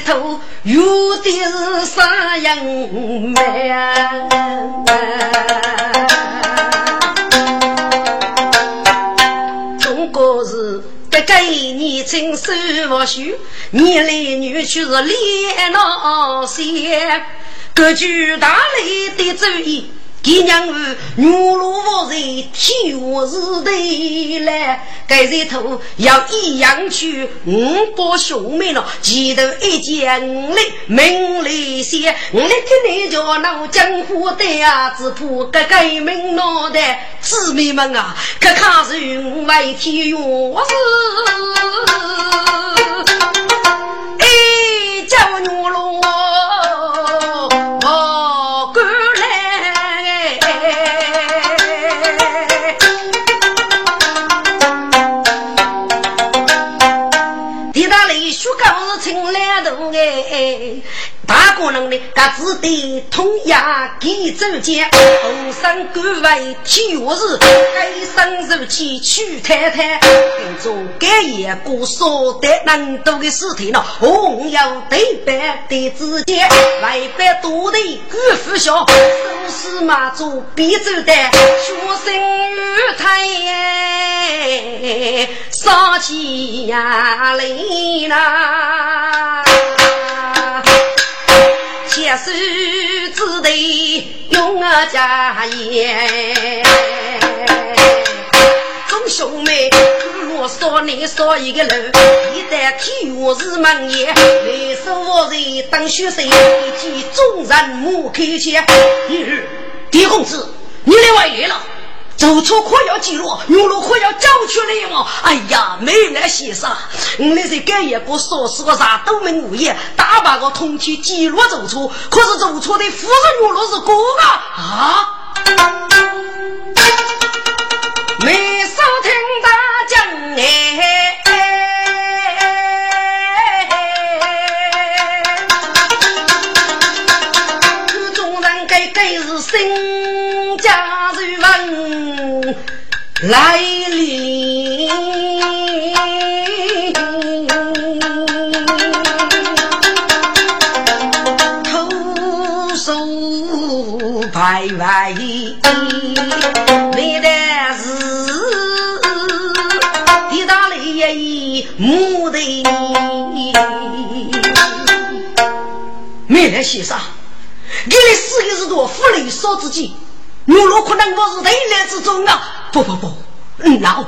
头有的是啥样美啊？中国是。这一年春收不许，年来女婿是连闹些，各具大雷的主意。爹娘儿女路无人，天下是对来。该人头要一样去，五把兄妹了，前头一件五来名来先，五来跟你叫闹江湖的呀，只怕个革命脑袋姊妹们啊，可看是外天下事。哎，叫女路。大姑娘呢，他只得同牙给走见，红山官位天下事，该生如气娶太太，跟着该也过少得难度的事体呢。红要对白的之间，外边多的官府小，手势马祖必走的，学生与太杀起呀来啦。写书只得用我家言，众兄妹，我说你说一个楼，一在天下是门业，来说我人当学生，一见众人目开腔。狄公子，你来晚来了。走错可要记录，牛路可要交出来嘛！哎呀，没人来先生，我那是改一个说是个啥都没物业，大把个通气记录走错，可是走错的夫人牛路是哥啊啊！没少听大讲哎，来临，头手排排，没得事，地大雷也木的没得先生，给你四个是多，福利少自己。我若可能我是内来之中啊！不不不，闹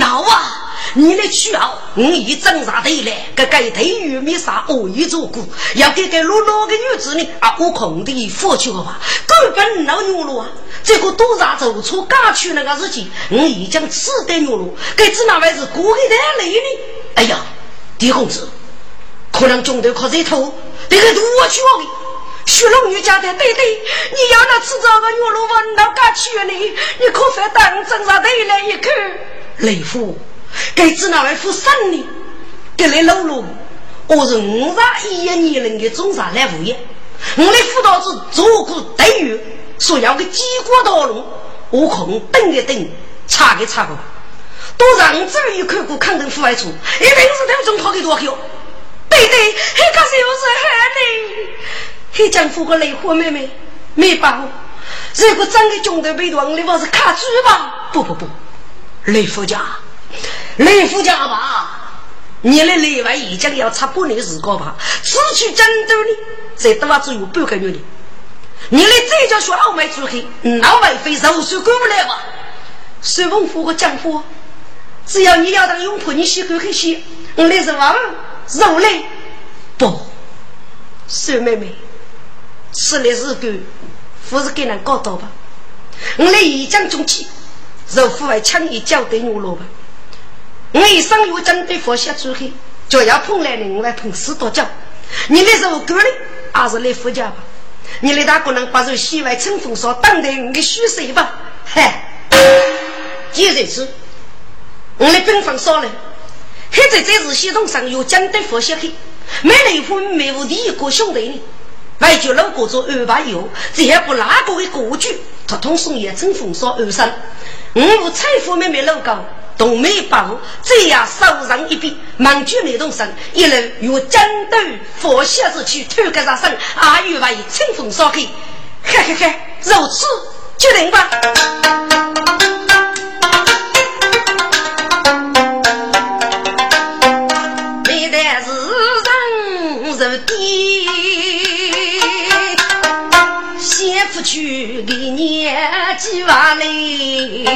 闹啊！你的去啊，我已挣扎得来，个个对玉米啥我已做过，要给个落落个女子呢啊！我空的付出的话，根本闹女路啊！这个督察走错赶去那个事情，我已经吃得女路，该只哪位是过给太累呢？哎呀，狄公子，可能中头靠这头，这个多去我。徐龙女家的对对，你要那吃这个牛肉丸，那敢去呢？你可反当真上头来一口？雷夫，该知哪位夫生呢？给来露露，我是五十一年龄的中上来物业，我的辅导是做过待遇，说要个几国道路，我空等一等，查给查过，多让这一看过康定户外处，一定是他们中考给多口。对对，那个是不是害你？黑江府个雷火妹妹没把握，如果真的中的被断，你不是卡住吧？不不不，雷夫家，雷夫家吧，你的内外已经要差半年时光吧？此去争斗呢，再多只有半个月呢。你的这叫说傲慢出去，老外非肉手过不来吧？孙文富个江湖，只要你要当拥护，你先过去些，我来是王肉嘞，不，孙妹妹。吃的是狗，不是给人搞到吧？我来一将中气，肉户外抢一脚对牛萝卜。我一生有针对佛下出黑，就要碰来人，我来碰死多脚。你那肉狗呢？还是来夫家吧？你那大姑娘把这西外乘风说当的你虚岁吧？嗨，接着吃，我来兵分少了。现在这是系统上有针对佛下黑，没离婚没无第一个兄弟呢。外就老哥做二八油，这还不哪个的过去？他通送也乘风说二三，五无财富妹妹老高，东美宝这样手上一笔，忙举那动身，一路由江都佛下子去偷个啥生，阿玉外乘风烧开，嘿嘿嘿，如此决定吧。去的年纪万里，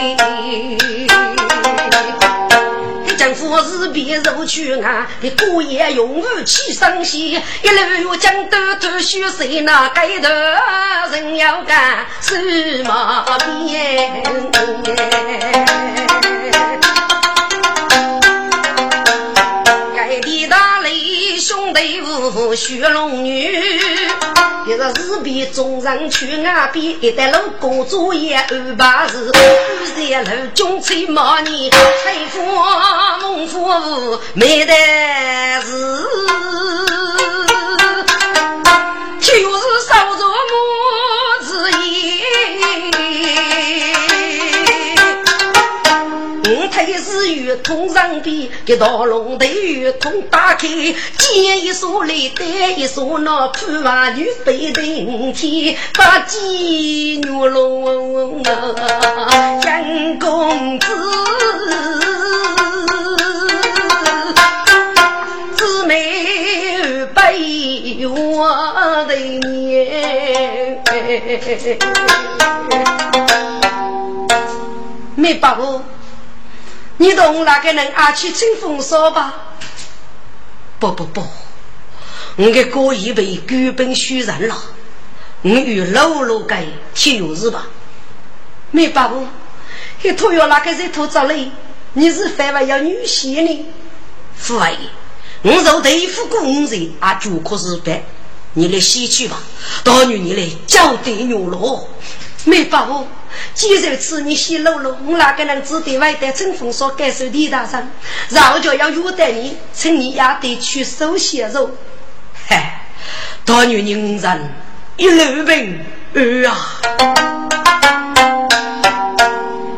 政府是别入去啊！的过夜用武器上线，一路要将都头血谁那街头人要干什么边？兄弟五雪龙女，一个日比众人去外边，一带路公主也二八日，二三路军吹马年，财富丰富没得事，子与通上边，给道龙头与通打开，见一所来，带一所那铺瓦女飞登天，把鸡女龙杨公子，姊妹百我的面，没把握。你同那个人阿去清风说吧？不不不，我的哥已被根本虚人了，我与老老该铁有日吧？没把握，一头要那个人头着嘞？你是反为要女婿呢？父爱，我受对付工人啊，就可是白，你来洗去吧，到女你来交代牛罗，没把握。既然此你洗露露，我哪个能只对外带春风所感受李大山？然后就要约待你，趁你也得去收血肉。嗨，大女人人一路平安啊！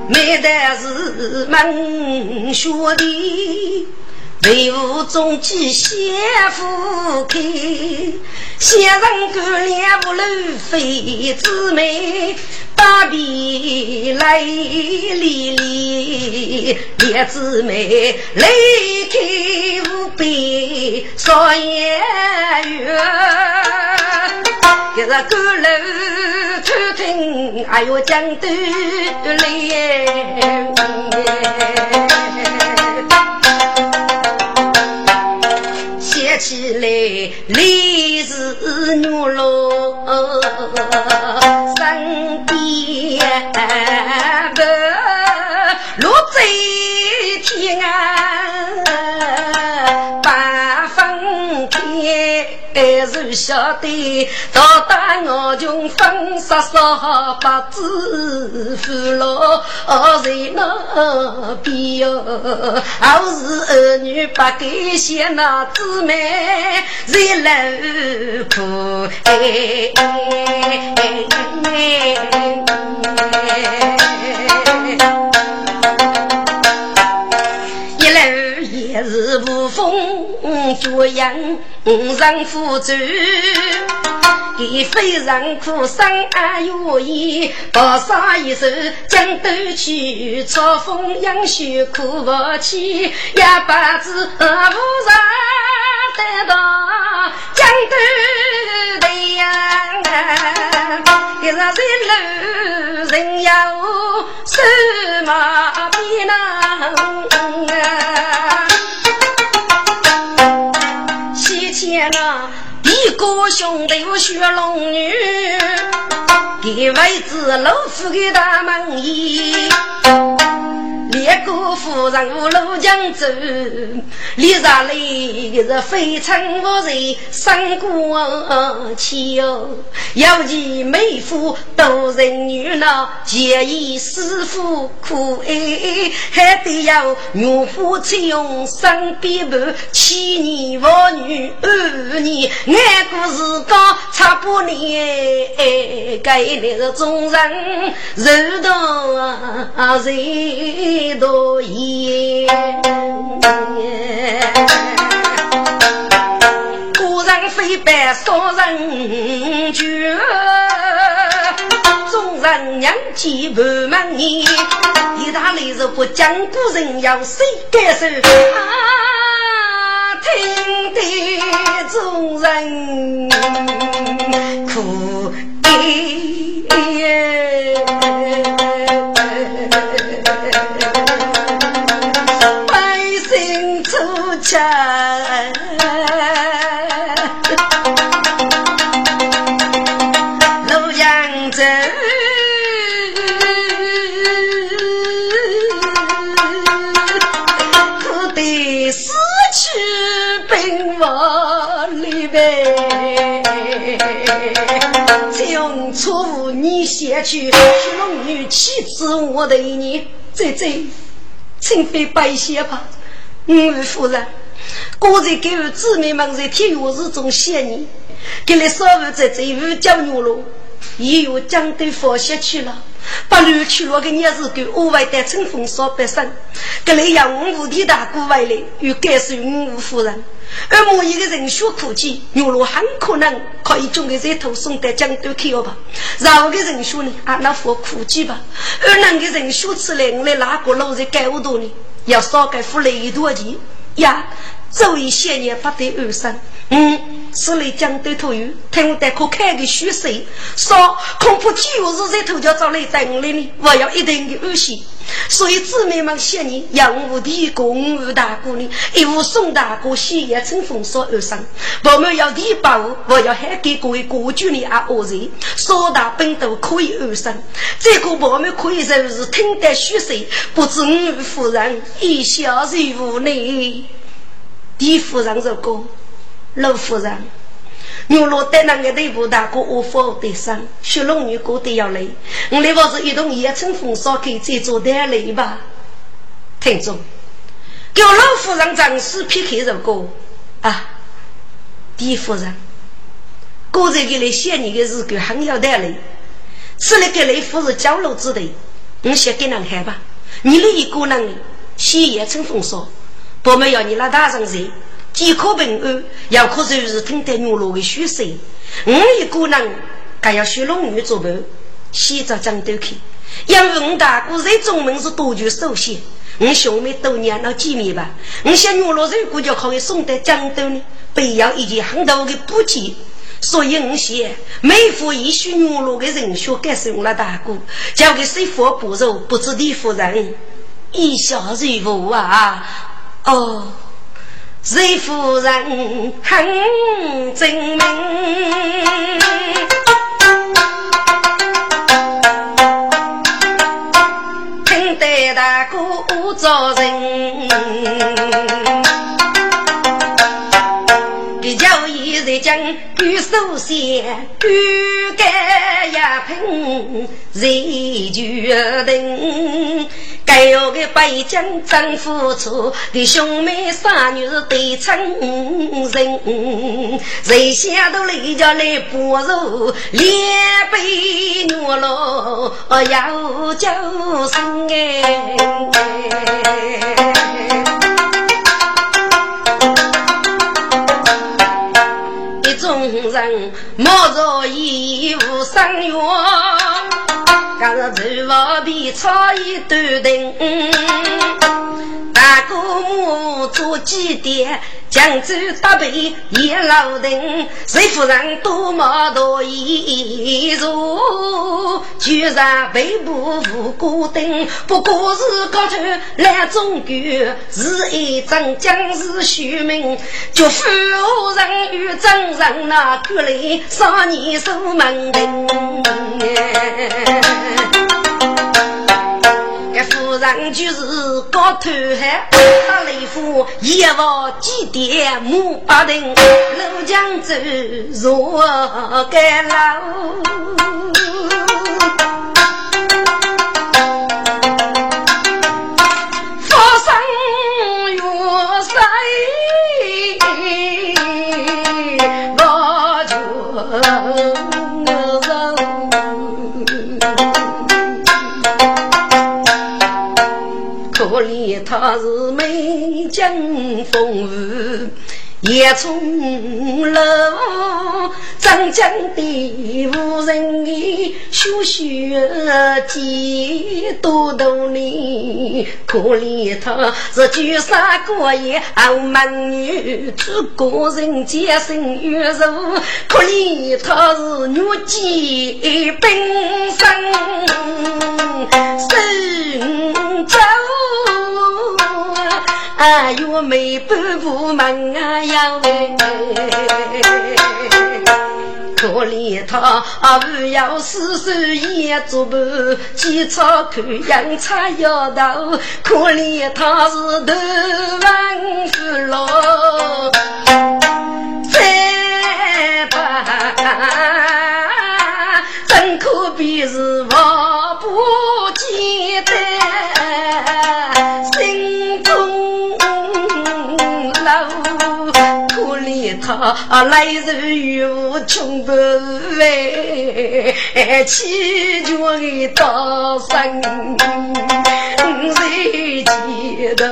没得是门学的。为吾中计先夫开，先人干练不露非姊妹，把笔来离离，列姊妹来开五百少言语，一个高楼偷听，还要讲道理。起来，烈日女罗还是晓得，到达我穷分杀杀把子扶老在那边哟，好是儿女不给些那姊妹在楼哭哎哎一风作阳。人夫主，给非人苦生啊有意，多少一手将斗去，朝风扬雪苦不起，一把子无人得到江头的呀，一日在路人要什么比啊。前那一个兄弟我学龙女，给位子老夫给大门一，列国夫人五路江走，李大雷是非常无人三过气哟。有其美妇多人女老，结义师傅苦哎，还得要女夫采用三边半，七年妇女二年，爱过是讲差不年，该那个众人柔道人多言，古人非白少人绝，众人娘几万万年，一大类是不讲古人要谁感受？啊，听得众人苦百出钱，洛阳城可得死去兵亡里边。从初你先去，去龙女妻子我的你，这这，请非白写吧，五位夫人。刚才给我姊妹们在天月日中写你，给你稍微在这五角牛了，也有江都放下去了，把路去了个日子给额外的春风扫北上，给你让五五的大姑回来，又感受五位夫人。而某一个人学苦技，牛罗很可能可以将个这头送到江都去了吧？然后个人学呢，啊，那副苦技吧。而那个人学起来，我来哪个路在盖屋多呢？要少给付雷多钱呀？周一些年不得二生。嗯，是来江都头有，听我带可开个虚岁，说恐怕就是这头就找来等来呢。我要一定的安心。所以姊妹们谢你，杨武的公武大哥呢，一无宋大哥喜也乘风扫而上。我们要提报，我要还给各位国军的啊恶人，少大本都可以而上。这个我们可以说是听得虚岁，不知五夫人一笑如无呢。李夫人说过，老夫人。牛罗带那个队部大哥，我否得上，雪龙女过得要累。我来我是一同也乘风烧开，再做点累吧。听众，给老夫人张氏劈开这个啊，李夫人，刚才给你写你的日记很要带累，是那个雷夫是交流之的，你写给人看吧。你那一个人写也乘风烧，不没要你那大人谁？饥渴平安，要可就是听得牛罗的血色。我一个人还要学龙女做伴，洗澡江都去。因为我大哥在中门是多具首席，我兄妹多年了见面吧。我想牛罗如果就可以送到江都呢，必要一件很多的补给。所以我写，每户一许牛罗的人选，该是我大哥交给谁佛不肉，不知李夫人一笑如无啊！哦。瑞夫人很精明，听得大哥做人，比较一日将玉手先，举杆呀喷，人决定。该有个北疆真付出，的兄妹三女是对称人，谁想到来家来不如两杯牛肉要叫声哎，一众人莫着衣服生源。是厨房比炒一端灯，大姑母做几点，江州搭配也老登，谁夫人多毛多衣裳，居然背部无过灯，不过是高头来中国，是一张将士虚名，就夫人与真人那过来少年守门灯。夫人就是高头海，打雷夫一望几点木八顶，怒江走若该老。他是美江风雨夜从楼，张江的无人的修学几多多年，可怜他是举三过夜傲慢女，只个人洁身玉肉，可怜他是女妓本身身走。哎呦，没半步门啊哟！可怜他不要四手一做伴，几草看养插腰头。可怜他是头万夫老，啊来日有穷不为，祈求的大山在街头，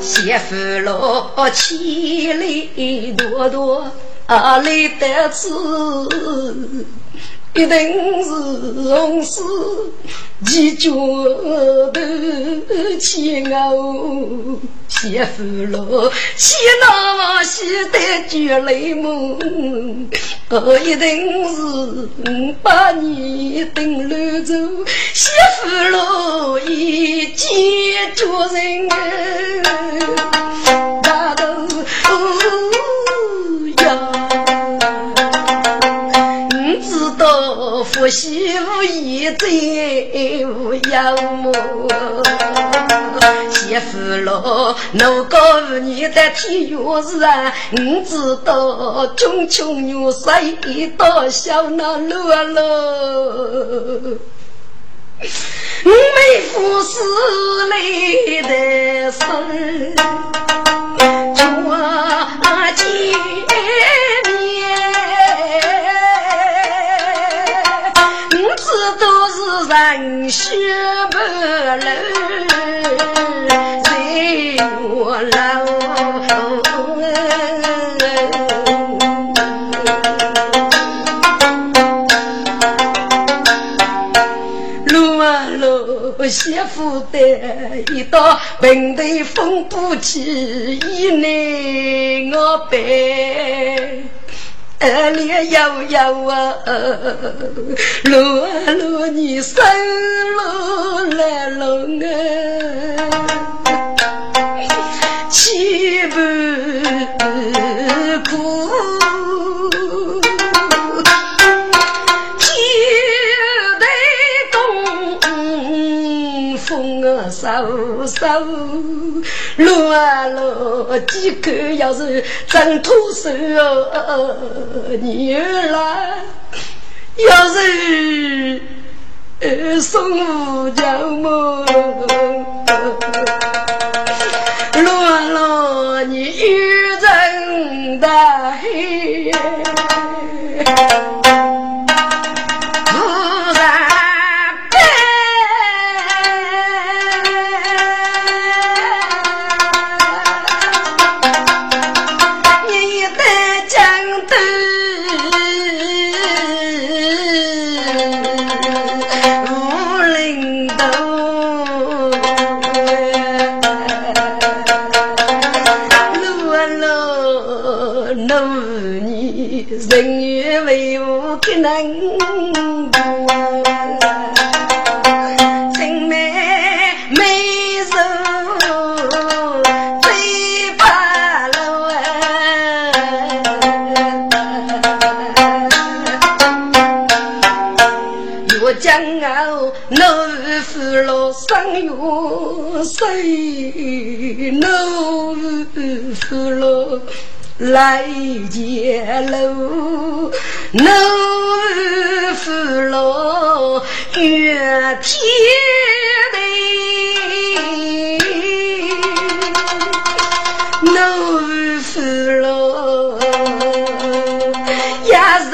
媳妇老千里多多啊来得此。一定是红丝几脚头牵我媳妇喽，牵那么喜得绝泪梦，哦，一定是把你等来走，媳妇喽，一见着人。大头夫妻无义再无妖魔，媳妇喽，我告诉你的天月事啊，你知道穷穷女谁到小那路啊喽？妹夫死来的生，我见。人血不流，谁我老？路啊路，媳妇的一道平头风不起，一内我背。脸摇摇啊，路啊路，你生路来龙啊，岂不苦？风啊，嗖嗖。路啊路，几口要是真脱手哦，你来要是送家么？路啊路，你遇人大黑。Danh 可能多，人美 vậy, vũ kinh anh. Sinh mẹ, 来见路，奴夫老越天地，奴夫老。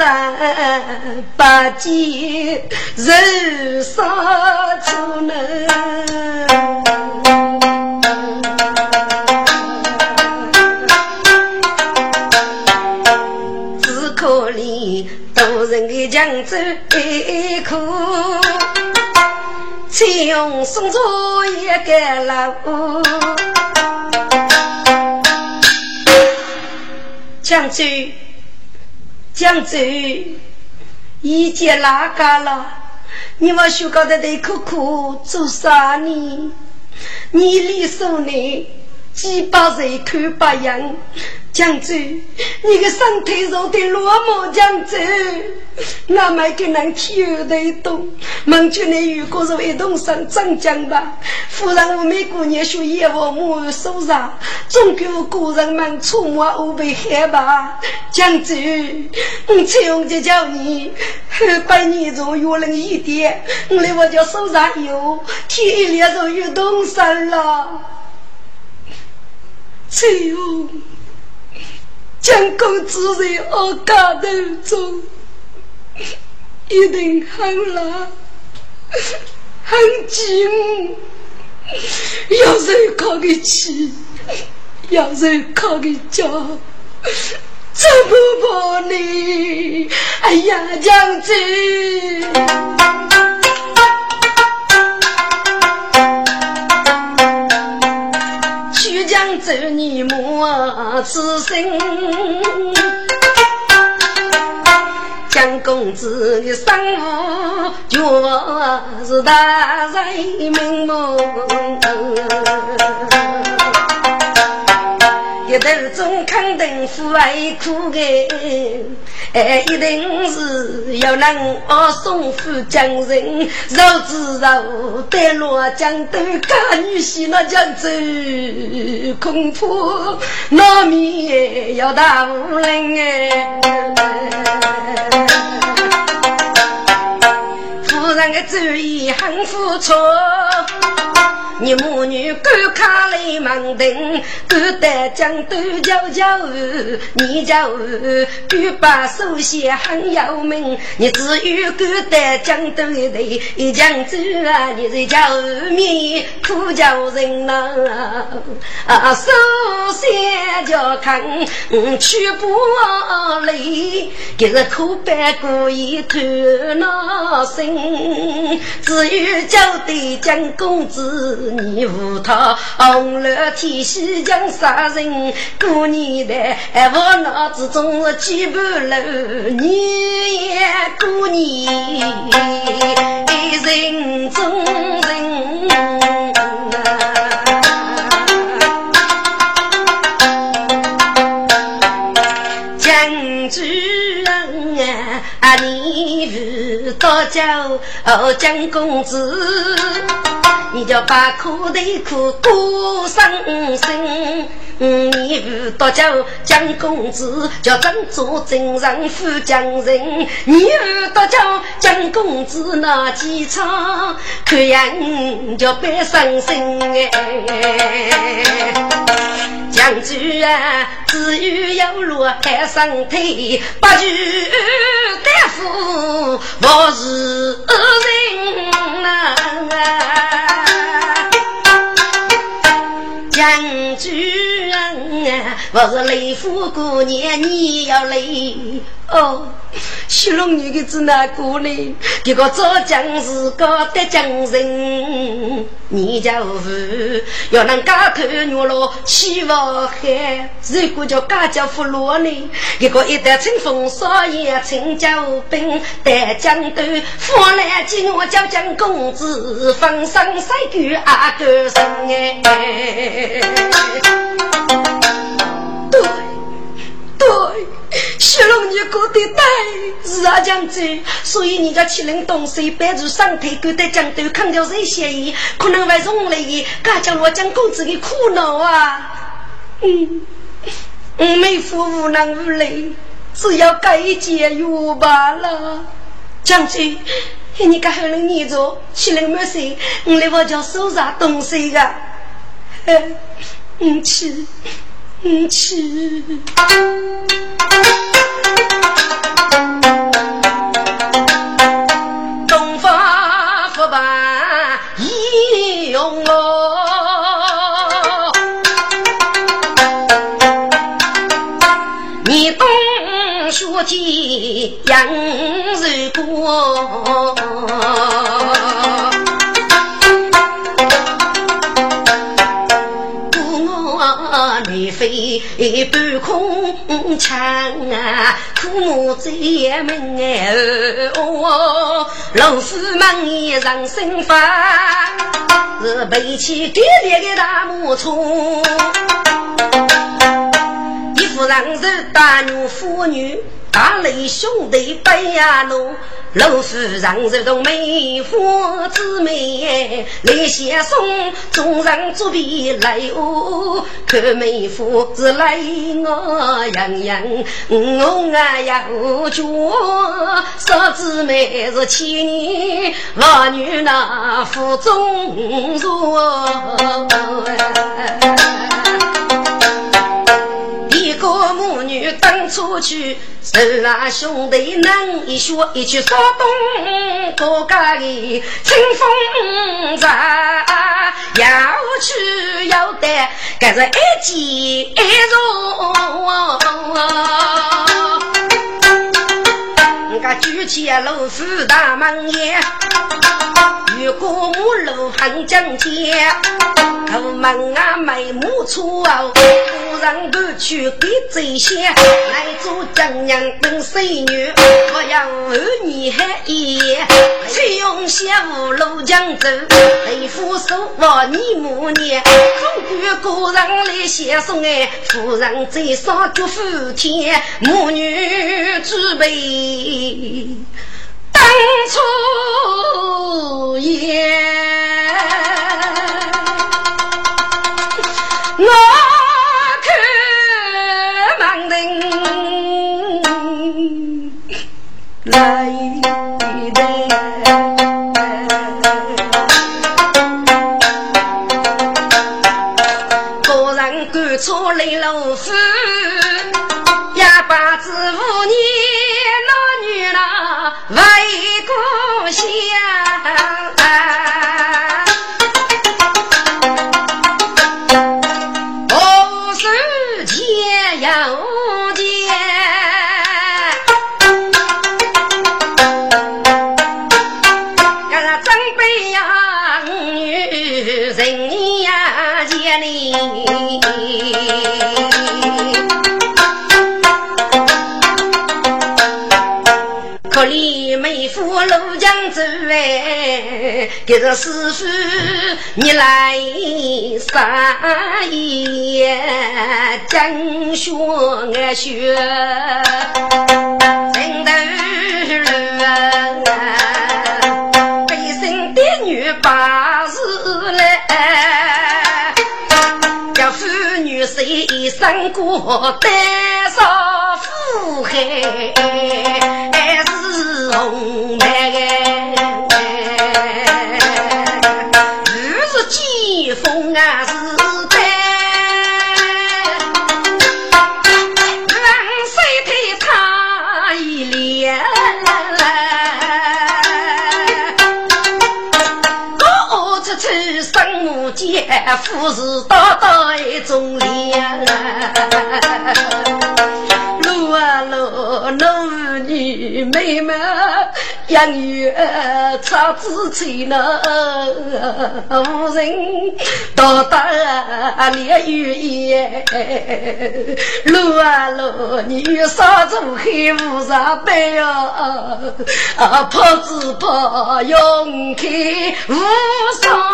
人八戒人杀出能，人的江州一苦，才用送出一个老江州。江州，一见哪个了？你往学高的内苦苦做啥呢？你里手呢？几百岁看不样。江州，你个身体弱的落寞，江州，俺们跟人天得动，孟秋你如果是一同上长江吧，夫人我每过年学业务母收上，总给我古人们出没后被害吧？江州，我采用就叫你后百年中越冷一点，我来我叫手上有，天一亮就有动身了，采用。江公子在我家头中，一定很冷，很寂寞，要人靠个气，要人靠个脚，怎么办呢？哎呀，将军！走你莫此心，江公子的生活就是大人名目。一头中肯定父爱苦的，哎，一定是要能我送父江人，肉之肉带落江头，家女婿那江走，恐怕难免要打无人哎。夫人的主意很付出。你母女赶卡来忙登，赶得江都叫叫你叫赶把手写很要命。你只有赶得江都的江州啊，你在叫面苦叫人呐啊，手写叫看去不来，给是苦白过一头脑心，只有叫对江公子。你无他红了天，西江杀人，过年的我脑子中是几步路，你也过年，人中人。啊啊，你不到叫江公子。你就把苦头苦过生生，你不多叫江公子，叫真做真人富江人。你不多叫江公子那几场，看样就别伤心哎。江主啊，只有有路海上腿，不求大夫我是人啊。将军啊，我是雷夫姑娘，你要来哦。西龙女的子那过来，这个做将是个得将人，你就是要能家头女了，起我海，如果叫家家富落呢？一个一代清风少爷，清教兵带江头，方来见我叫江公子，风生水举阿哥生哎，对对。小龙女过得呆，是啊，将军。所以你家七人东西摆住上台，勾得江头看掉谁嫌疑，可能会送来的，敢将我将公子的苦恼啊！嗯，我妹夫无能无力，只要改一节约罢了。将军，你该还能念着七人没事，我来我家收拾东西个。嗯，去。去，东方不败英勇哦，你东书记杨日国。飞半空枪啊，父母在门哦，老夫忙也上身法，是背起爹爹的大木车，一夫人是大女妇女。大雷兄弟背呀老夫人这种美妇姊妹来携送，众人作弊来哦，看妹夫是来我洋洋，我啊呀脚，嫂姊妹是千年老女那腹中坐。当初去，手拉兄弟能一学，一去说东国家的清风站，要去要得，该是一见一容。我举起老夫大门耶，越过马路横江街，出门啊买木车哦，夫人赶去给这些，来做丈娘等孙女，我要儿女还一夜，去用些五路江走，陪夫手我你母年，空管个人来写送哎，夫人在上祝福天，母女准备。当初哎，给这师傅你来啥也讲学俺学，真的路背身的女把事来，叫妇女谁生过多少苦海。红梅啊，是在让谁替他一脸？我出去生母间，夫是大大一种脸。妹妹。养育草子吹呢，无人到达烈雨夜，路啊路，你少做黑无上班哟，啊跑只跑勇开无双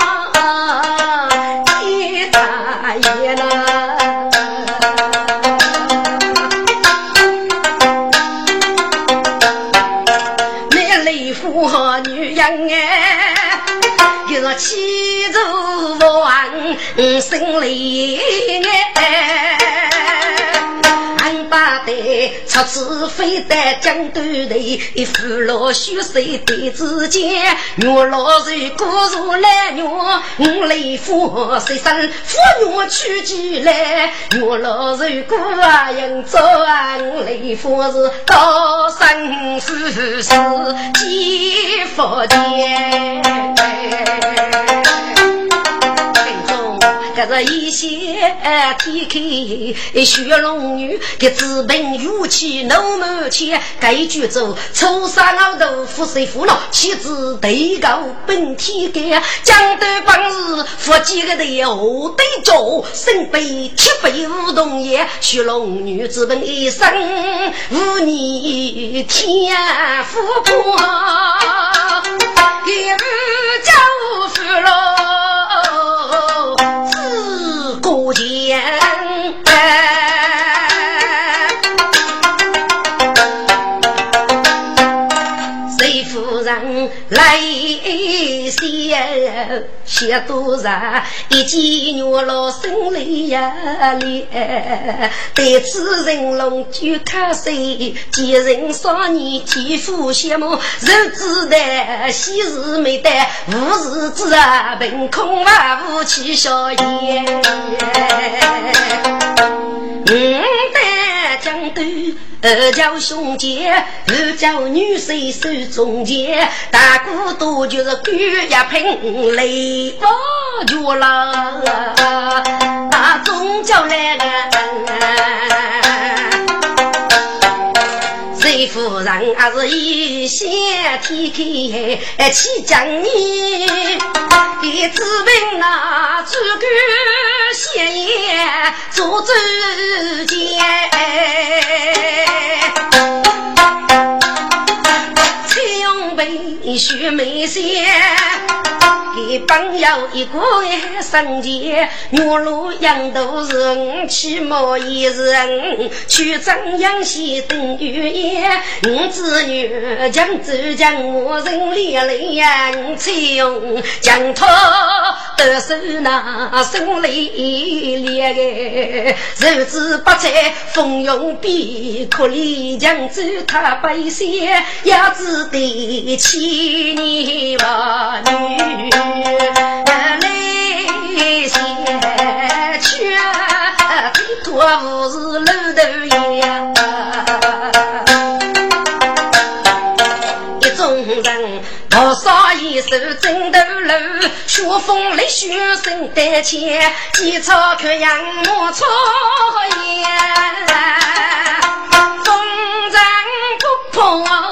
一大爷呐。哎一若欺辱我王孙离哎八代出自非得江东头，父老朽水对子间，女老是孤如来女，五雷夫谁生妇女娶进来，女老是孤啊应做五雷夫是高生世世几福间。这是一些天开雪龙女，的资本勇气怒满腔，该举走初三老豆腐水腐脑，妻子对高本天干，江东本事夫几个的何对脚，身背铁背梧桐叶，雪龙女资本一生无你天富贵，一路叫福喽。来些些多人，一见女老生泪呀咧。对此人龙就看谁，见人少年天赋羡慕，日子的昔日没得，无日子啊凭空啊武器笑颜。嗯，二叫兄姐，二叫女婿手中剑，大姑多就是狗一瓶泪。花绝了，大中叫来个夫人还是一线天开起将你，一直问那诸葛先爷做主见。被雪梅仙，给朋友一个生前，月落阳都是五七毛一人，去张阳西等雨夜，五子女将走将我人连累呀，翠用将他得手那生泪裂个，日子不在风云边，可怜将子他百姓，也只得。千千年娃女来先去，多不是楼头呀。一众人多少一手枕头楼，雪风里雪声胆怯，几草可养莫草烟，风尘不破。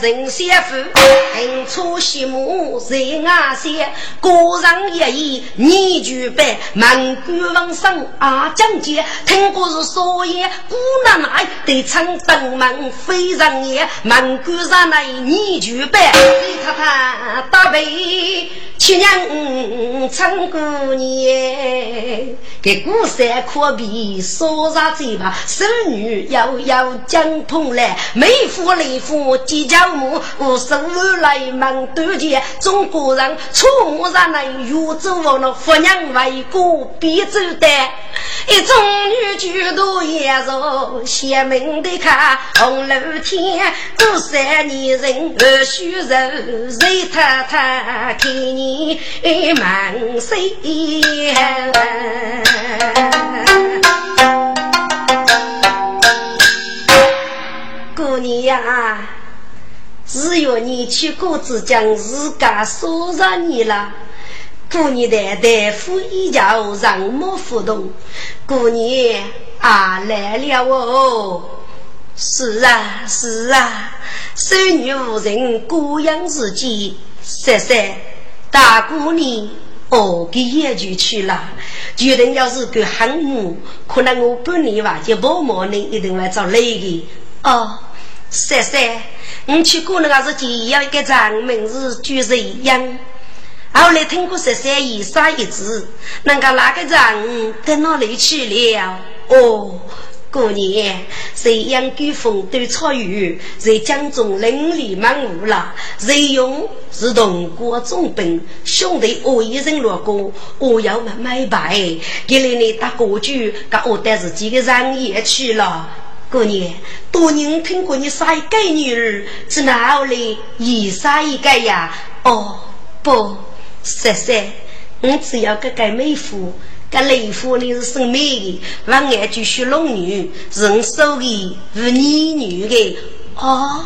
人先富，横出西母在外县，过上一夜年九百，满官王生阿将杰，听过是少爷姑奶奶对唱登门非常严，满官上来你举杯，李太太大背。七娘唱过年，给古山可比说上嘴巴，孙女摇摇江通来，妹夫雷夫结交母，无手来忙端钱。中国人出门上来越走往那夫娘为国必走的，一众女举头也若贤明的看红楼天，古山女人何须人，谁太太看你。满岁，过年呀，只有你去过子将自家说上你了。过年的大夫一叫让么互动，过年啊来了哦。是啊是啊，孙女无人过养自己，谢谢。大姑娘，哦，给野就去了。决定要是给喊我，可能我半年吧就不忙，你一定来找累的。哦，三三，你去过那个是第要一个长名字举人样。后来听过十三姨杀一字，那个那个人到哪里去了？哦。过年，谁养狗风都草雨，在江中邻里满屋了。谁用是同国重兵，兄弟我一人落过，我要买买白，给了你打过去，给我带自己的人也去了。过年，多年听过你杀一个女儿，是哪里也杀一个呀？哦，不，十三，我只要个个妹夫。这雷夫你是生妹的，往外就学龙女，人手的是女女的。哦，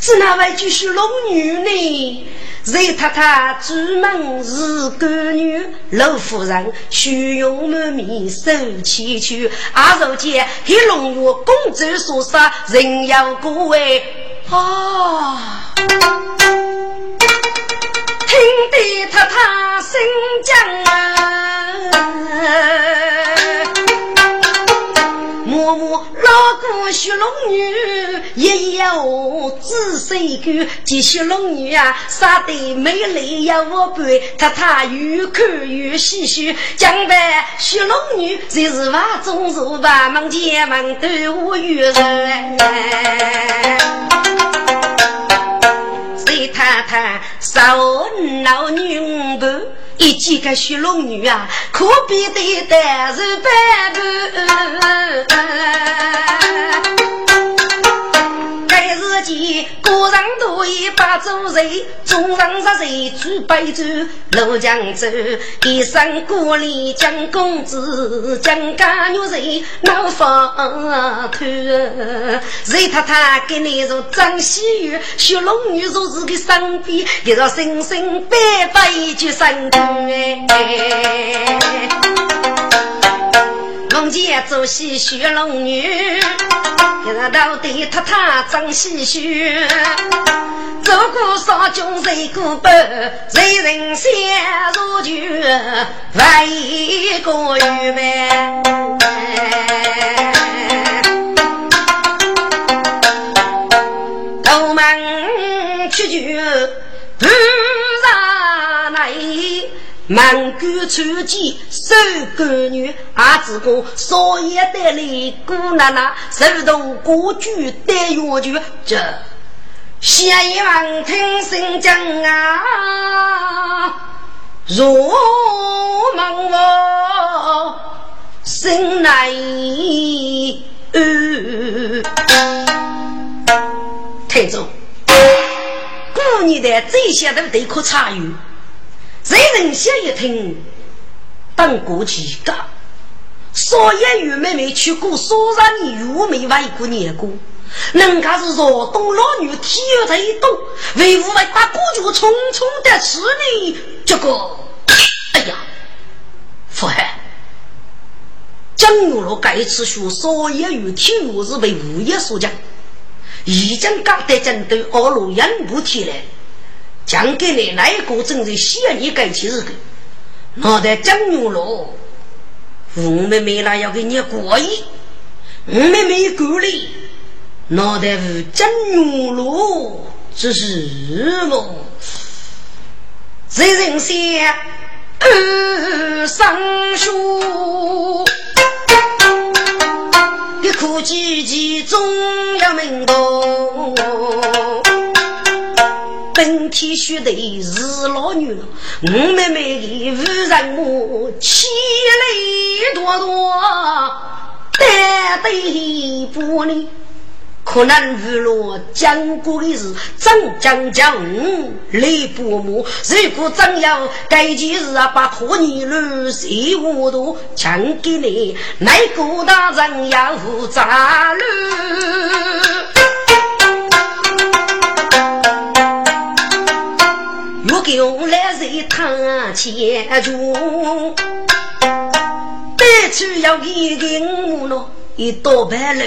是哪位就学龙女呢？瑞太太主门是干女，老夫人虚荣满面受千秋。阿如今黑龙女公主所杀，人要各位啊。听得他他心僵啊，默默老过雪龙女，也有仔细看，这雪龙女啊，杀得美丽又无伴，他他越看越唏嘘，将来雪龙女就是万中如万门千门都无余人。太太少老女伴，一见个雪龙女啊，可比得单是百般。见古人多一把主人，中上十岁举杯酒，怒江州一生孤立江公子，江家女人难放脱。瑞太太给你如张喜玉，小龙女如是个身边，一若生生白白就生哎。从前做戏学龙女，一日到底太太张戏谑。走过少军谁过半，谁人相如旧，万一个玉梅。头门去就不上来。满谷春季收割女，阿子哥少爷带来姑奶奶，手动过具带药具，这先一望听声讲啊，入门我心内太重，过年的这些都得可参与。谁人想一听，当过几个？少爷与妹妹去过苏上你玉梅外过年过，人家是若东老女体育在动，为无为把古脚匆匆的吃呢？这个，哎呀，福海，江玉罗该次说少爷与体育是为物业所讲，已经搞得针对二路人不提了。讲给你那一个正在写你该起日个，脑袋讲牛了，我们没那要给你过意，我们没鼓励，脑袋是讲牛了，这是么？谁人写二三书？一苦几几总要明懂。本体须得是老女了，我妹妹的无人我气泪多多，担得不呢？可能娱乐讲过的是真讲讲泪不母。如果真要该件事啊，把可女儿谁糊涂讲给你，哪个大人要负责任？用来在堂前中，带去要一个木咯，一道白路，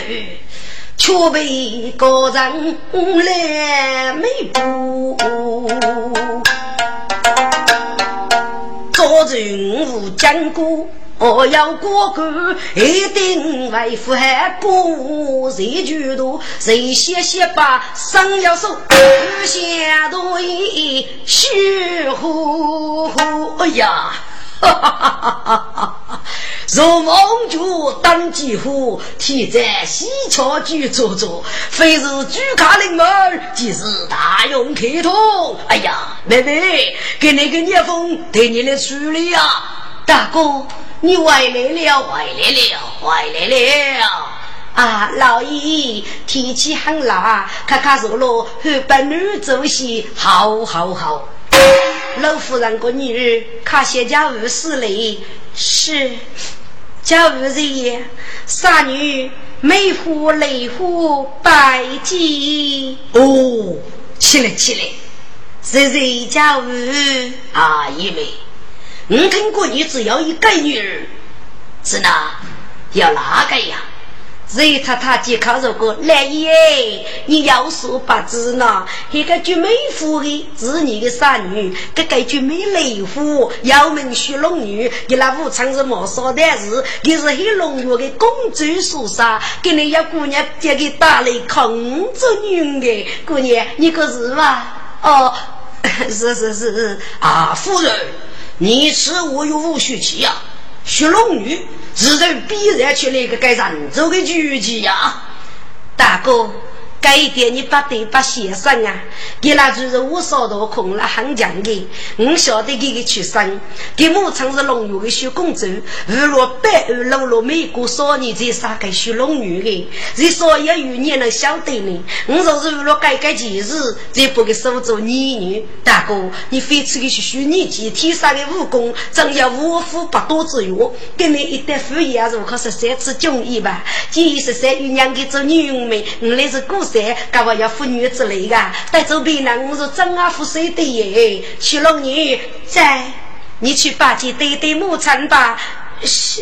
却被高人来没补。早晨我讲过，我要过关，一定为父海过。谁举头，谁写写把生要手，下多一虚呼呼。哎呀！哈哈哈哈哈哈！如梦主当几户，天在西桥居坐坐，非是举卡临门，即是大勇开通。哎呀，妹妹，给那个聂风对你来处理呀！大哥，你回来了，回来了，回来了！啊，老爷，天气很冷，看看热了，和伴侣走些，好好好。老夫人个女儿，看谢家务事嘞。是，家务人员，杀女美妇雷虎拜见。哦，起来起来，谁谁家务？阿姨们，我听过你只要一个女儿，是哪？要哪个呀？瑞太太健康如果来耶，你要说不知呢？一个绝美妇的是你的三女，这个绝美雷夫要名雪龙女，你那武昌是毛少的事，你是黑龙月的公主属杀，给你要姑娘嫁给大雷空着女的姑娘，你可是吧？哦，是是是啊，夫人，你此我有无血气呀？雪龙女。自然必然去那个该人走的聚集呀，大哥。这一点你不得不先生啊！给那就是我少到空了很强的，我晓得这个出身。给母亲是龙女的小公主，日落百二落落美国少年才杀个小龙女的，这所有有你能晓得呢？我说是日落改改前日，再不给收做女女。大哥，你非吃个是虚年纪，天生的武功，真要无夫不多之用。给你一旦敷衍，如何是三次中意吧？建议十三与娘给做女佣们，我那是故。在，干嘛要妇女之类的？带走别人，我说真啊，负谁的耶？徐龙女，在，你去把这对对母亲吧。是。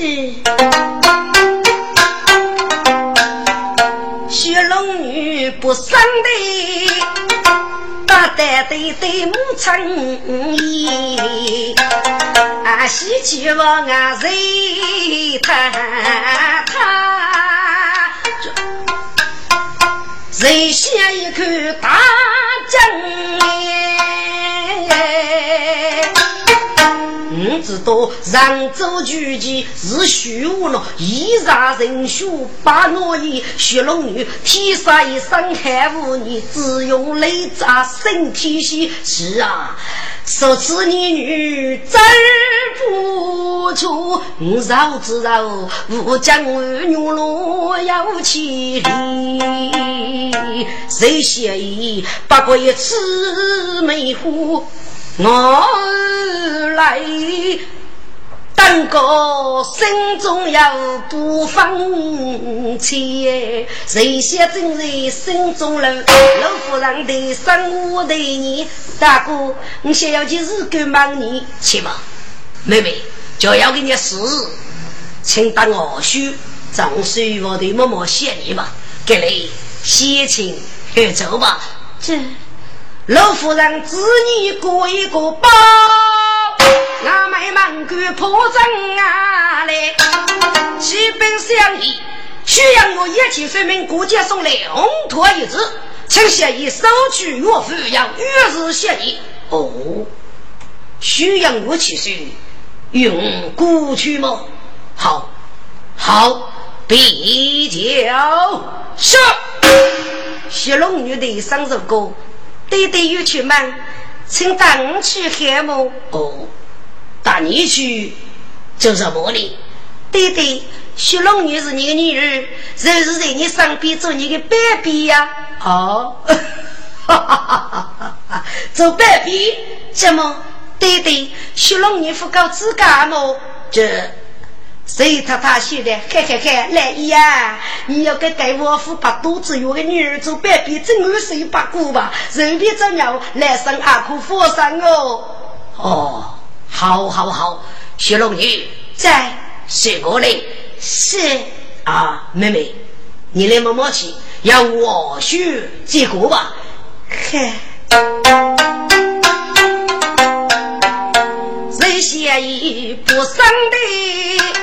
徐龙女不生的，把带对对母亲意，啊，喜气往啊谁谈谈？人下一口大江我知道扬州举旗是虚无了，一杀人血把诺言，血龙女天生一身汉武，你只用雷炸身体细，是啊。说此女女真不错，绕子绕，吾将女落有千里。谁写意？不过一次梅花，我来。当个心中有不放弃，谁先正在心中留？老夫人的生我的你，大哥，你想要去日干忙你去吧。妹妹，就要给你死，请当我婿，总是我的默默谢你吧，给你先请去走吧。这老夫人子女过一个包。俺们门关破阵啊来，骑兵相依，需要我一起说明国家送来红托一纸，请协议收取岳父要月日协议。哦，需要我去说，用过去吗？好，好，必交。是。谢龙女的生日歌，对对有去吗？请带我去开幕。哦。带你去做什么呢？对对，雪龙女是你的女儿，就是在你身边做你的伴比呀。哦，哈哈哈哈哈！做伴比？怎么？对对，雪龙女不搞自家么？这谁他他说的？嘿嘿嘿，来呀！你要给带我夫把肚子有个女儿做伴比，真二十八股吧？人别怎样，来生阿苦佛山哦。哦。好，好，好，小龙女在，是我来。是啊，妹妹，你来摸摸去，要我去接过吧。嘿，谁先一不生的？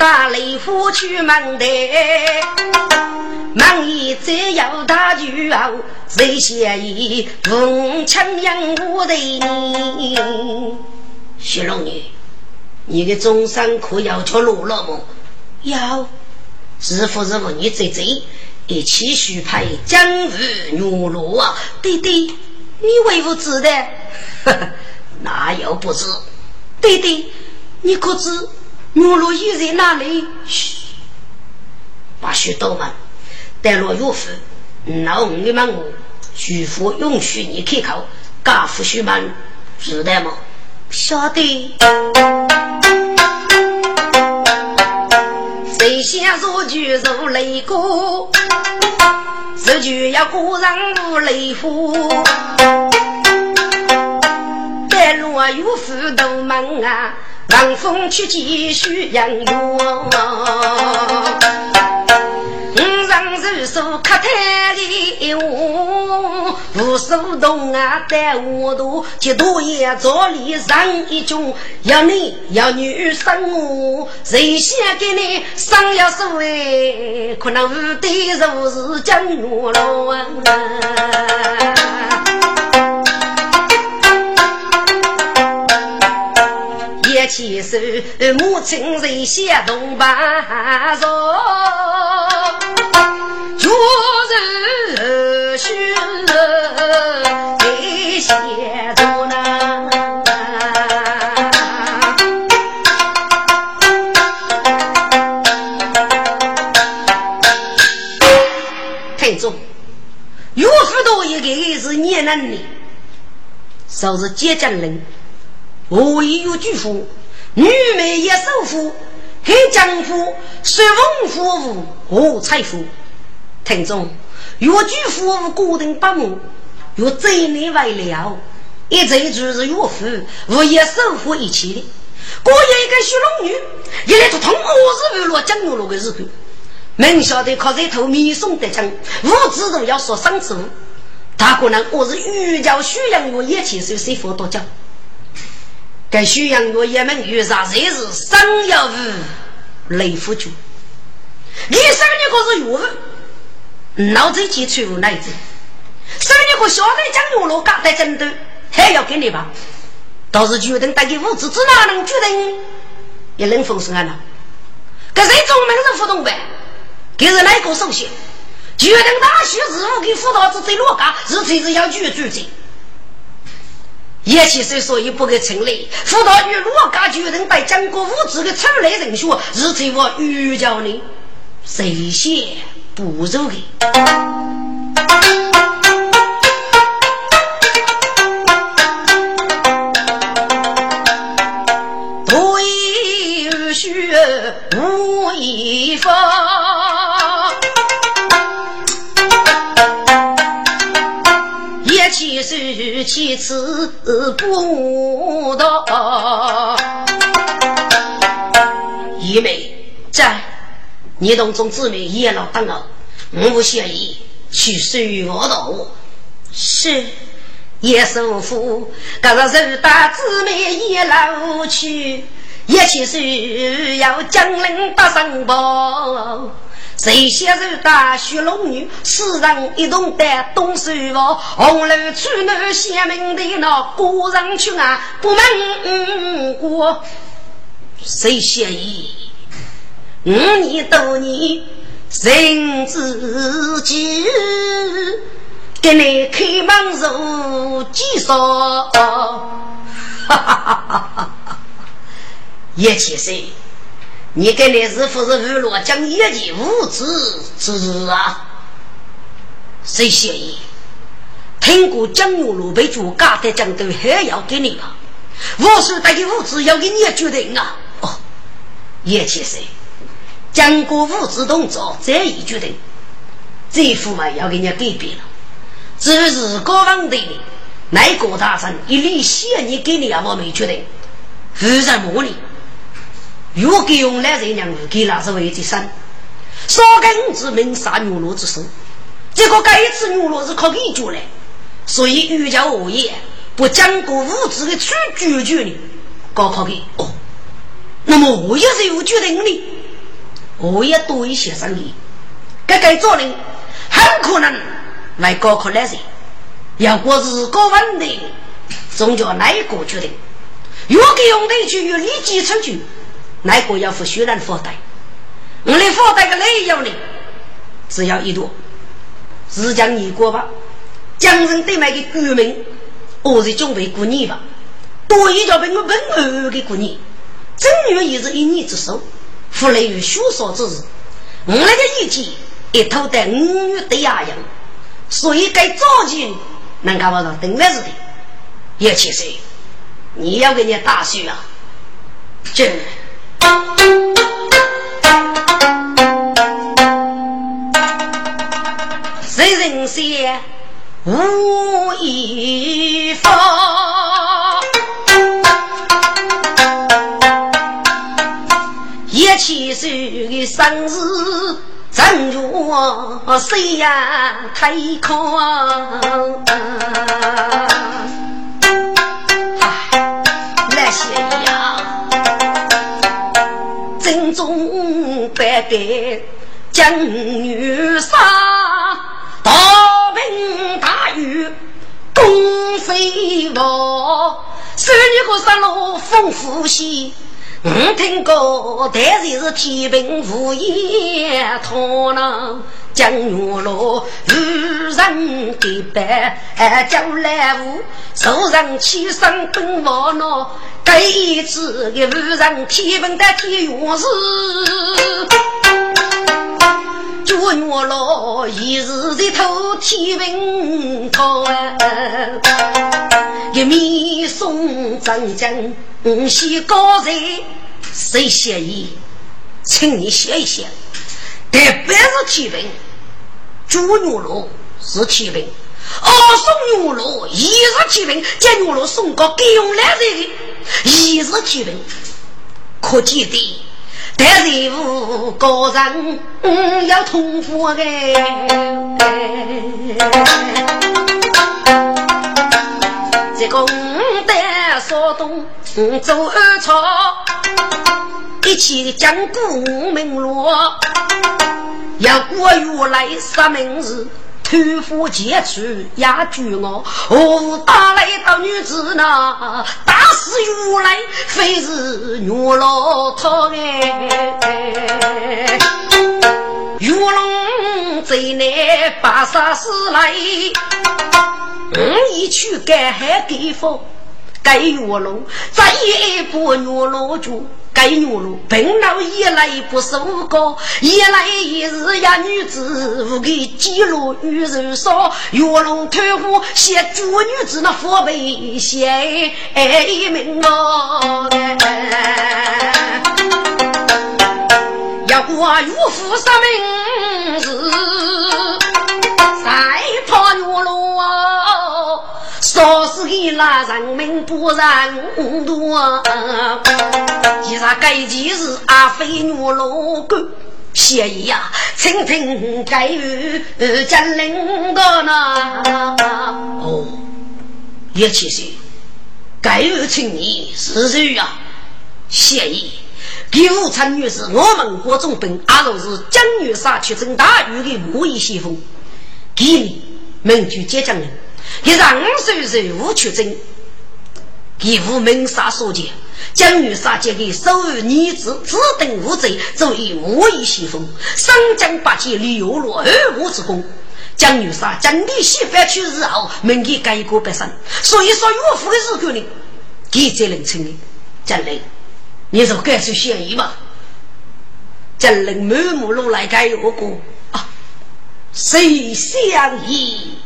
打雷虎去门的，忙一再要打酒后，谁嫌疑红枪养我的你？徐龙女，你的终身可要求落了吗？要，是否是和你姐姐一起许配江湖女罗啊？弟弟，你为何知道？哪有不知？弟弟，你可知女罗又在哪里？嘘，把许多们带落岳父，那我们我徐父允许你开口，家父许们知道吗？晓得。谁先入局入雷锅，入局要过人如雷虎。带路有福都门啊，冷风去继续养哟。手磕太的我，无数动啊在我度，几多也早里上一种，要你要女生我，谁先给你生要手哎？可能无对如是讲我了啊！一起手，母亲谁先动把手？就是需得写着呢。听众，岳父多一个是年男的，说是接将人，我也有巨富，女美也首富，黑江富，随风富富，我财富。听众，越举服务固定八亩，越周内为了，一周就是越付，物业收付一起的。过一个小龙女，一来通我是为了讲我那个日子，明晓得靠这头米送得成，物资都要说上次。大可能我是欲教宣扬我也去受师傅多讲，该宣扬我也门遇上才是生要物雷夫主，你生你可是岳父。脑子记错误那一子，所以你个晓得将牛肉嘎在争斗，还要给你吧？倒是决定带给物资，只哪能决定？一冷风声啊！那，可是中门是互动呗？给是哪个首先？决定大学事务给辅导子在落嘎，是才是要拒绝的。也其实所以不给成立辅导与落嘎决定带经过物资的出来人数，是才我预教你谁先？不走的，一起是其次不到，一妹在。你同众姊妹也老等了，我协议去水我道。是，叶师傅，刚刚是大姊妹也老去，一起是要将人打上报。谁先是大雪龙女，四人一同带东水房，红楼出南县门的那过上去啊，不门过，谁协议？五年多年，人自己给你开门入几少？哈哈哈哈哈！叶先生，你跟你是不是娱乐讲业绩物资之啊？谁协议？听过江牛路被主家的讲都还要给你吧？我是带给物资要给你决定啊！哦，叶先生。将国父自动作这一决定，这副嘛要给人家改变了。只是国王的内国大臣一律限你给你也我没决定，负责模拟。如给用来人娘给那是为之生，少根之名杀牛罗之手。这个该次牛罗是靠你做来，所以欲教我也不将国父子的处决绝你，高考给哦。那么我也是有决定的。我也多一些生意。这个做人很可能来高考来人，要果是高问题，总叫哪一个决定？如果用的去与利己出去，哪个要负血然负担？我来负担个内容呢？只要一朵，是将你过吧？江人对面的居民，我是准备过年吧？多一条被我本儿的过年，正月也是一年之首，福来于学少之日。我那个意见。一头戴五月的牙样，所以该早起能干不到等来是的。叶七岁，你要给你大叔啊？这谁人写无一方？一起岁的生日。正如谁呀太空，那些呀，中百盖将女杀，大兵大雨攻飞落，十二个山路丰富些。我听过，但是是天平无言托呢，江月落无人给白，江来无受人欺生奔往呢，这一次的无人天平的天元是，江月落一日在头天平托，一面送张江。五西高人谁写意？请你写一写。特别是天平，朱牛罗是天平，二送牛罗一是天平，将牛罗送给给用来人的，一是天平，可见的。但人物高人嗯要通过的。这个东做二朝，一起讲古名落，要过原来杀名字，偷富劫取压住我，何打来的女子呢？打死原来非是女老头哎，玉龙最难把杀死来。我一去赶海给风，该月龙再一步月龙住，该月龙本老一来不受高，一来一日呀女子无给记录与人少，月龙偷虎写诸女子那佛背写名哦，要过岳父杀名字，再怕月龙啊。说是给那人民不认多，其实该件事阿非女老狗协议呀，倾听该与将领的呢。哦，叶七岁，该与请你是谁呀？协议，给武昌女士，我们国中兵阿若是江女杀去征大雨的木易先锋，给你名句接将人。一让岁岁无出征，给无名杀所见，将女杀劫给守儿女子，自等无罪，作为莫以先锋，三江八界流落二无之功。将女杀将你媳妇去日后，门给改过百生，所以说岳父的日子呢，给责任称的，将来你说该是嫌疑吧？将来满目路来改恶果啊，谁相依？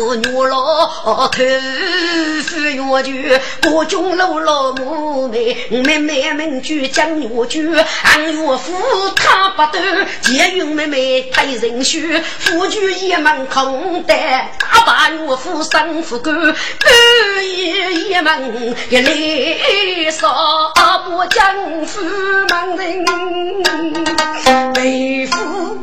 大姑父女老头夫冤屈，各种老老母妹妹妹们举将女举，俺岳父他不斗，结云妹妹配人婿，夫君一门空担，大把岳父生父干，半夜一门一来少不将夫忙人，为夫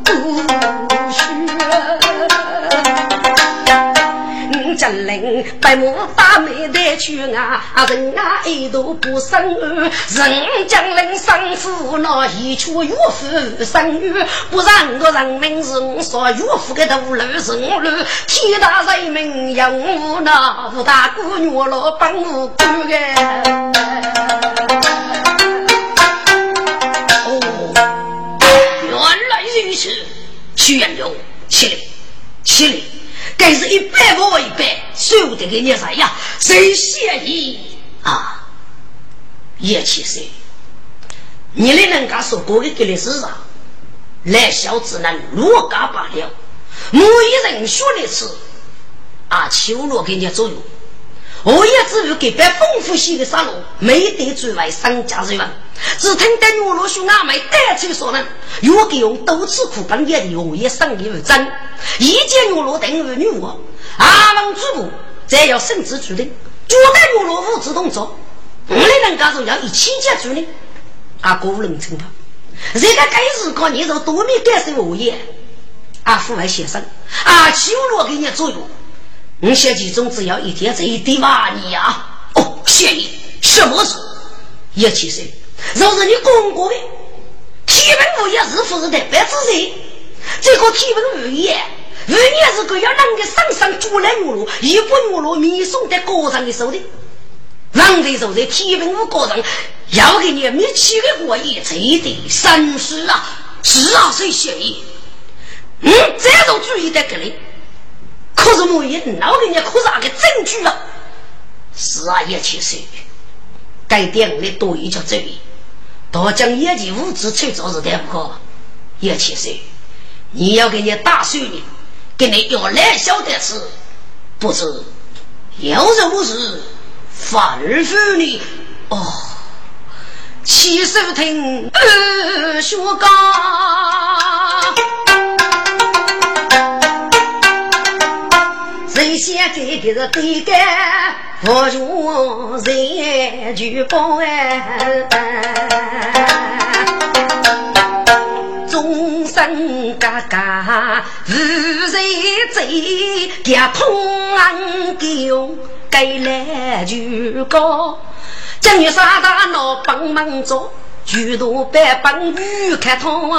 真灵，白母大妹带去啊，人啊一度不生儿，人将人生父那一出岳父生女，不然我人民是我说岳父的头路是我路，天大人民养我那五大姑娘老帮我管个。哦，原来如此，徐元龙，起来，起来。该是一百我一百，收得给你啥呀？谁谢意啊？叶七岁，你的人家说过的给你是啥？来小子能落嘎罢了。我一人学的是啊，求落给你左右。我也只有给别丰富些的沙路，没得诸位商家人员。只听得女罗兄阿妹带出说呢，又给用多次苦本业的用也生意为真。一见女罗等于女巫，阿王主母再要圣旨注定，绝对女罗无自动作。我的人家说要一起接住呢，阿个人称他。这个该日过你就多米感受我也，阿父外先生，阿秋罗给你左右。你写几种只要一天这一点嘛你呀？哦，谢你什么事？叶七岁，若是你公公的天文物业是不是得百之人？这个天文物业，物业是个要能够上上主来牛路，一部牛路米送在高上的手里。让的就在天文物高上，要给你米七个过亿，这得三十啊，十二岁协议。嗯，这种主意得给你。可是莫言，老人家可是那个证据啊！是啊，叶七岁，该点我的多一叫罪，多将业绩物质去做是得不可。叶七岁，你要给你大孙女，给你要来小的事，不知有人不是反复你哦，七手听二学高。先给的是对干，我用人就报哎，终身嘎嘎无人追，家通安狗该来就高，今日三大闹帮忙做，许多百般鱼开通。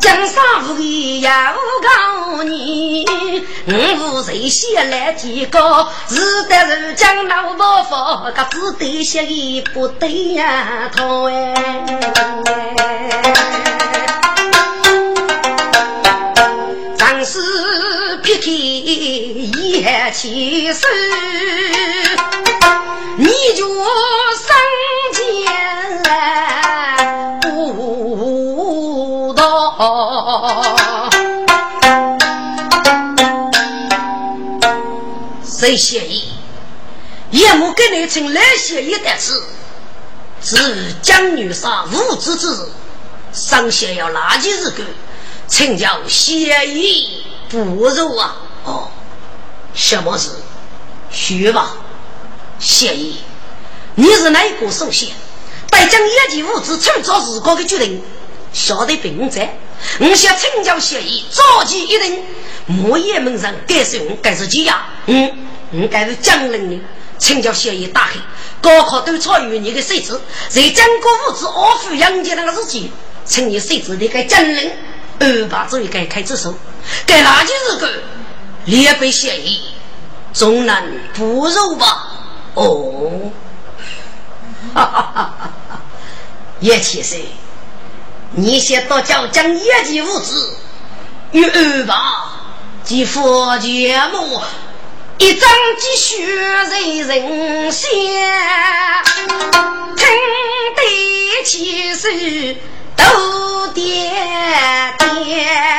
江山无义呀，无告你，我无谁先来提高，是得是将老伯父，可只对协议不对呀，头哎。长势撇开一起手，你就生前。谁协议？也没给你请来协议的事。是江女杀无知之日，上先要垃圾日干，请教协议不如啊！哦，什么事？说吧，协议。你是哪一个首先？待将业绩物质创造日高的决定，晓得并在。我想请教协议，召集一人，莫言门上该是我，该是几呀？嗯。应该是江人的，请教协议打开，高考都超越你的设置，在江国物质二夫杨家那个日期，请你设置的个江人二把主意该开支手，该哪件事个连被协议，终难不如吧？哦，哈哈哈哈哈！叶七岁，你先到叫将业绩物资与二把及佛节目。一张积蓄人人先，听得起手都点点。